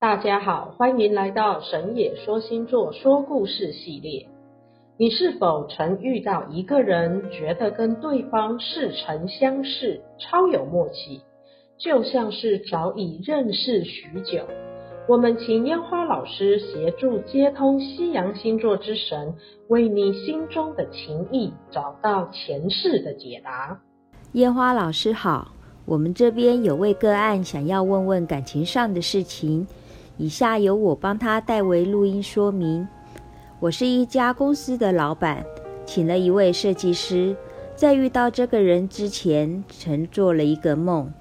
大家好，欢迎来到神野说星座说故事系列。你是否曾遇到一个人，觉得跟对方似曾相识，超有默契，就像是早已认识许久？我们请烟花老师协助接通西洋星座之神，为你心中的情谊找到前世的解答。烟花老师好，我们这边有位个案想要问问感情上的事情。以下由我帮他代为录音说明。我是一家公司的老板，请了一位设计师。在遇到这个人之前，曾做了一个梦，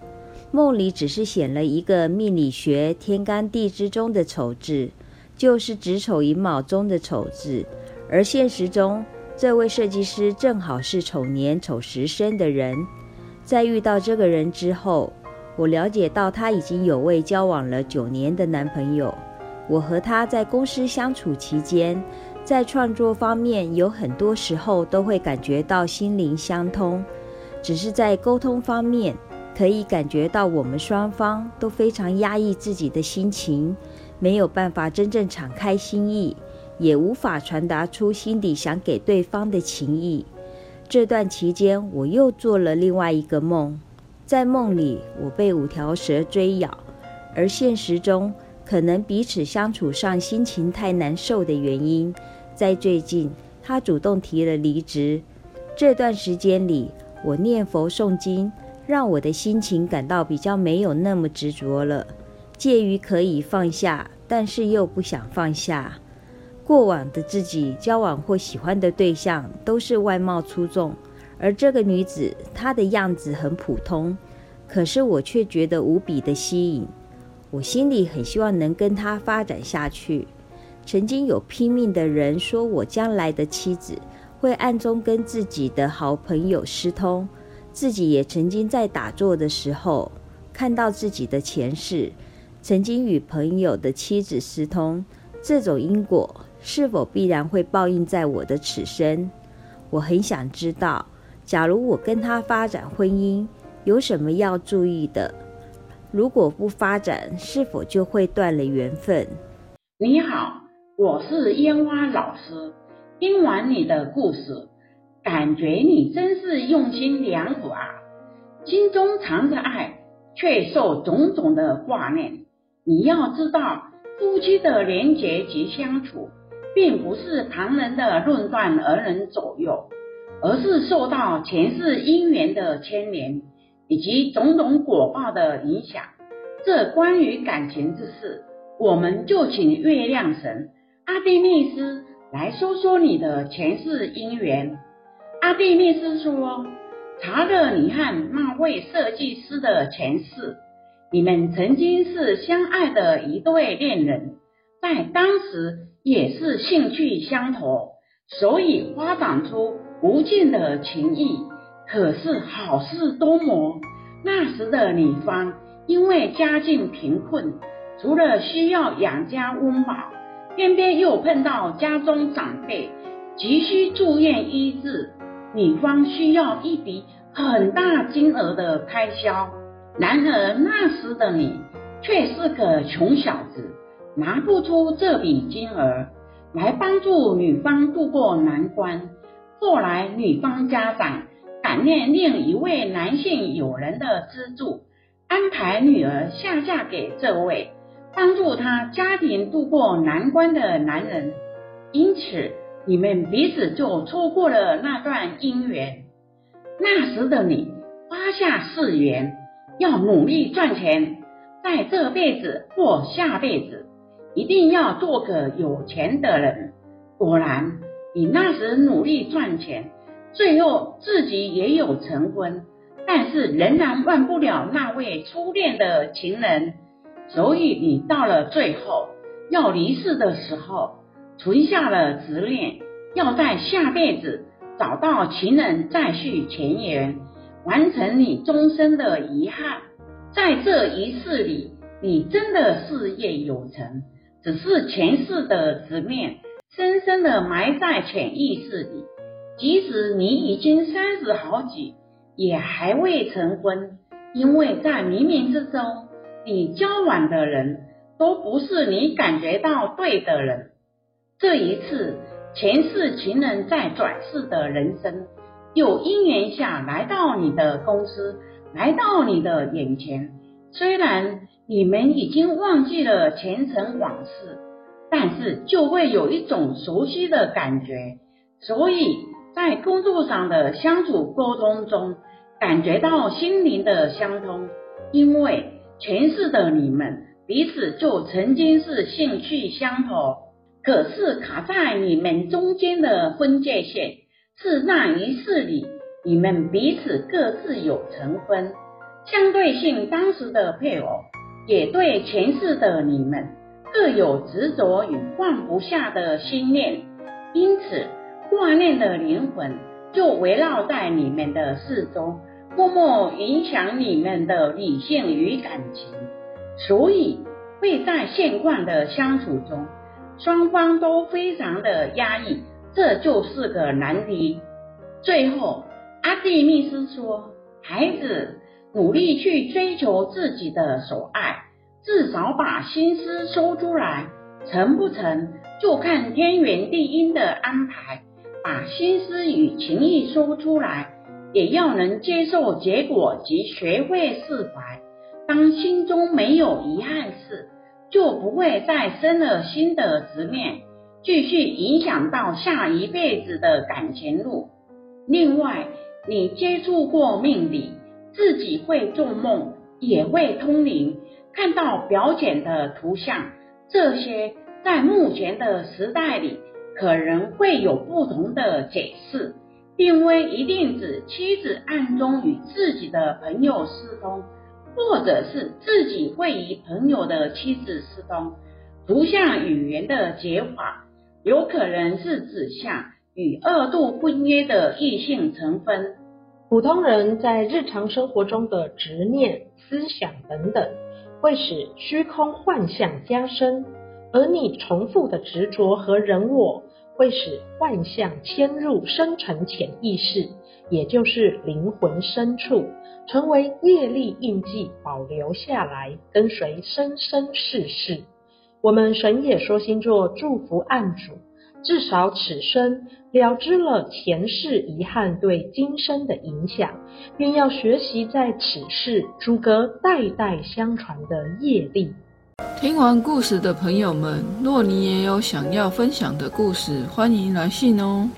梦里只是显了一个命理学天干地支中的丑字，就是子丑寅卯中的丑字。而现实中，这位设计师正好是丑年丑时生的人。在遇到这个人之后，我了解到她已经有位交往了九年的男朋友。我和他在公司相处期间，在创作方面有很多时候都会感觉到心灵相通，只是在沟通方面，可以感觉到我们双方都非常压抑自己的心情，没有办法真正敞开心意，也无法传达出心底想给对方的情意。这段期间，我又做了另外一个梦。在梦里，我被五条蛇追咬，而现实中，可能彼此相处上心情太难受的原因，在最近，他主动提了离职。这段时间里，我念佛诵经，让我的心情感到比较没有那么执着了，介于可以放下，但是又不想放下。过往的自己交往或喜欢的对象都是外貌出众。而这个女子，她的样子很普通，可是我却觉得无比的吸引。我心里很希望能跟她发展下去。曾经有拼命的人说我将来的妻子会暗中跟自己的好朋友私通，自己也曾经在打坐的时候看到自己的前世曾经与朋友的妻子私通，这种因果是否必然会报应在我的此生？我很想知道。假如我跟他发展婚姻，有什么要注意的？如果不发展，是否就会断了缘分？你好，我是烟花老师。听完你的故事，感觉你真是用心良苦啊！心中藏着爱，却受种种的挂念。你要知道，夫妻的连结及相处，并不是旁人的论断而能左右。而是受到前世因缘的牵连，以及种种果报的影响。这关于感情之事，我们就请月亮神阿蒂密斯来说说你的前世因缘。阿蒂密斯说：“查了你和那位设计师的前世，你们曾经是相爱的一对恋人，在当时也是兴趣相投，所以发展出。”无尽的情谊，可是好事多磨。那时的女方因为家境贫困，除了需要养家温饱，偏偏又碰到家中长辈急需住院医治，女方需要一笔很大金额的开销。然而那时的你却是个穷小子，拿不出这笔金额来帮助女方渡过难关。后来，女方家长感念另一位男性友人的资助，安排女儿下嫁给这位帮助她家庭渡过难关的男人，因此你们彼此就错过了那段姻缘。那时的你发下誓言，要努力赚钱，在这辈子或下辈子一定要做个有钱的人。果然。你那时努力赚钱，最后自己也有成婚，但是仍然忘不了那位初恋的情人，所以你到了最后要离世的时候，存下了执念，要在下辈子找到情人再续前缘，完成你终身的遗憾。在这一世里，你真的事业有成，只是前世的执念。深深的埋在潜意识里，即使你已经三十好几，也还未成婚，因为在冥冥之中，你交往的人都不是你感觉到对的人。这一次，前世情人在转世的人生，有因缘下来到你的公司，来到你的眼前。虽然你们已经忘记了前尘往事，但是就会有一种熟悉的感觉。所以在工作上的相处沟通中，感觉到心灵的相通，因为前世的你们彼此就曾经是兴趣相投，可是卡在你们中间的分界线，是那一世里你们彼此各自有成婚。相对性，当时的配偶也对前世的你们各有执着与放不下的心念，因此挂念的灵魂就围绕在你们的四周，默默影响你们的理性与感情，所以会在现况的相处中，双方都非常的压抑，这就是个难题。最后，阿蒂密斯说：“孩子。”努力去追求自己的所爱，至少把心思说出来，成不成就看天缘地因的安排。把心思与情意说出来，也要能接受结果及学会释怀。当心中没有遗憾时，就不会再生了新的执念，继续影响到下一辈子的感情路。另外，你接触过命理。自己会做梦，也会通灵，看到表浅的图像，这些在目前的时代里可能会有不同的解释，并非一定指妻子暗中与自己的朋友私通，或者是自己会与朋友的妻子私通。图像语言的解法，有可能是指向与二度婚约的异性成婚。普通人在日常生活中的执念、思想等等，会使虚空幻象加深；而你重复的执着和人我，会使幻象迁入深层潜意识，也就是灵魂深处，成为业力印记，保留下来，跟随生生世世。我们神野说星座祝福案主。至少此生了知了前世遗憾对今生的影响，便要学习在此世阻隔代代相传的业力。听完故事的朋友们，若你也有想要分享的故事，欢迎来信哦。